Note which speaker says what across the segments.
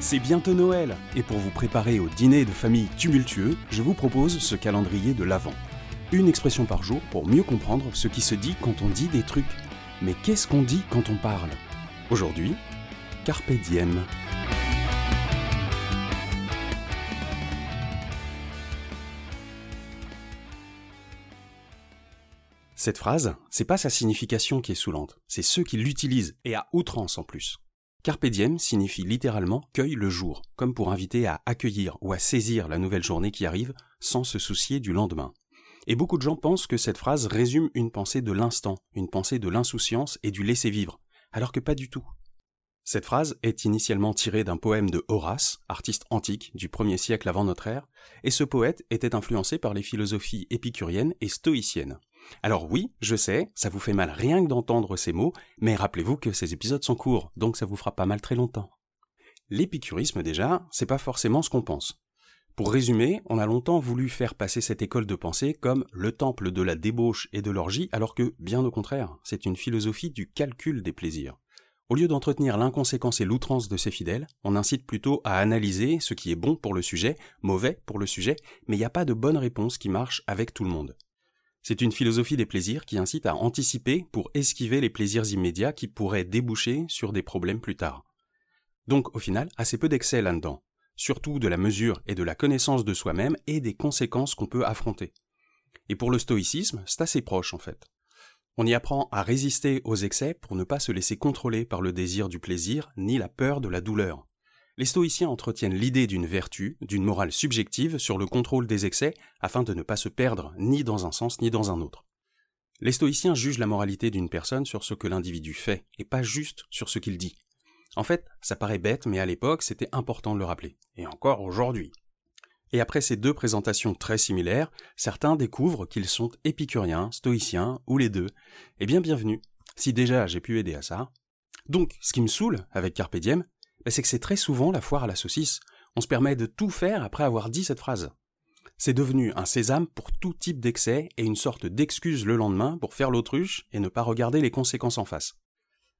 Speaker 1: C'est bientôt Noël, et pour vous préparer au dîner de famille tumultueux, je vous propose ce calendrier de l'Avent. Une expression par jour pour mieux comprendre ce qui se dit quand on dit des trucs. Mais qu'est-ce qu'on dit quand on parle? Aujourd'hui, Carpe diem. Cette phrase, c'est pas sa signification qui est saoulante, c'est ceux qui l'utilisent, et à outrance en plus. Carpe diem signifie littéralement cueille le jour, comme pour inviter à accueillir ou à saisir la nouvelle journée qui arrive sans se soucier du lendemain. Et beaucoup de gens pensent que cette phrase résume une pensée de l'instant, une pensée de l'insouciance et du laisser vivre, alors que pas du tout. Cette phrase est initialement tirée d'un poème de Horace, artiste antique du 1er siècle avant notre ère, et ce poète était influencé par les philosophies épicuriennes et stoïciennes. Alors oui, je sais, ça vous fait mal rien que d'entendre ces mots, mais rappelez-vous que ces épisodes sont courts, donc ça vous fera pas mal très longtemps. L'épicurisme déjà, c'est pas forcément ce qu'on pense. Pour résumer, on a longtemps voulu faire passer cette école de pensée comme le temple de la débauche et de l'orgie, alors que, bien au contraire, c'est une philosophie du calcul des plaisirs. Au lieu d'entretenir l'inconséquence et l'outrance de ses fidèles, on incite plutôt à analyser ce qui est bon pour le sujet, mauvais pour le sujet, mais il n'y a pas de bonne réponse qui marche avec tout le monde. C'est une philosophie des plaisirs qui incite à anticiper pour esquiver les plaisirs immédiats qui pourraient déboucher sur des problèmes plus tard. Donc au final, assez peu d'excès là-dedans, surtout de la mesure et de la connaissance de soi-même et des conséquences qu'on peut affronter. Et pour le stoïcisme, c'est assez proche en fait. On y apprend à résister aux excès pour ne pas se laisser contrôler par le désir du plaisir ni la peur de la douleur les stoïciens entretiennent l'idée d'une vertu, d'une morale subjective sur le contrôle des excès afin de ne pas se perdre ni dans un sens ni dans un autre. Les stoïciens jugent la moralité d'une personne sur ce que l'individu fait et pas juste sur ce qu'il dit. En fait, ça paraît bête, mais à l'époque, c'était important de le rappeler. Et encore aujourd'hui. Et après ces deux présentations très similaires, certains découvrent qu'ils sont épicuriens, stoïciens ou les deux. Eh bien, bienvenue. Si déjà j'ai pu aider à ça. Donc, ce qui me saoule avec Carpe c'est que c'est très souvent la foire à la saucisse. On se permet de tout faire après avoir dit cette phrase. C'est devenu un sésame pour tout type d'excès et une sorte d'excuse le lendemain pour faire l'autruche et ne pas regarder les conséquences en face.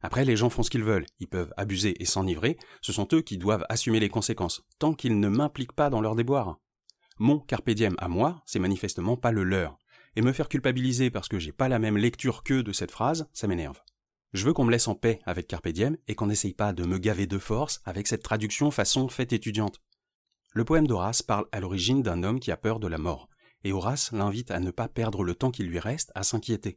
Speaker 1: Après, les gens font ce qu'ils veulent, ils peuvent abuser et s'enivrer, ce sont eux qui doivent assumer les conséquences, tant qu'ils ne m'impliquent pas dans leur déboire. Mon carpe à moi, c'est manifestement pas le leur, et me faire culpabiliser parce que j'ai pas la même lecture qu'eux de cette phrase, ça m'énerve. Je veux qu'on me laisse en paix avec Carpe Diem et qu'on n'essaye pas de me gaver de force avec cette traduction façon fête étudiante. Le poème d'Horace parle à l'origine d'un homme qui a peur de la mort, et Horace l'invite à ne pas perdre le temps qui lui reste à s'inquiéter.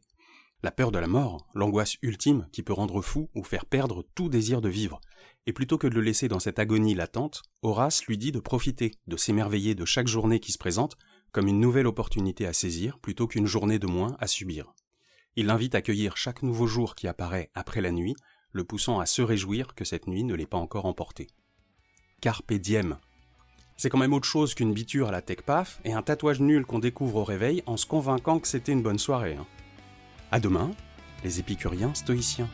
Speaker 1: La peur de la mort, l'angoisse ultime qui peut rendre fou ou faire perdre tout désir de vivre. Et plutôt que de le laisser dans cette agonie latente, Horace lui dit de profiter, de s'émerveiller de chaque journée qui se présente, comme une nouvelle opportunité à saisir plutôt qu'une journée de moins à subir. Il l'invite à accueillir chaque nouveau jour qui apparaît après la nuit, le poussant à se réjouir que cette nuit ne l'ait pas encore emporté. Carpe diem. C'est quand même autre chose qu'une biture à la tech paf et un tatouage nul qu'on découvre au réveil en se convainquant que c'était une bonne soirée. Hein. À demain, les épicuriens stoïciens.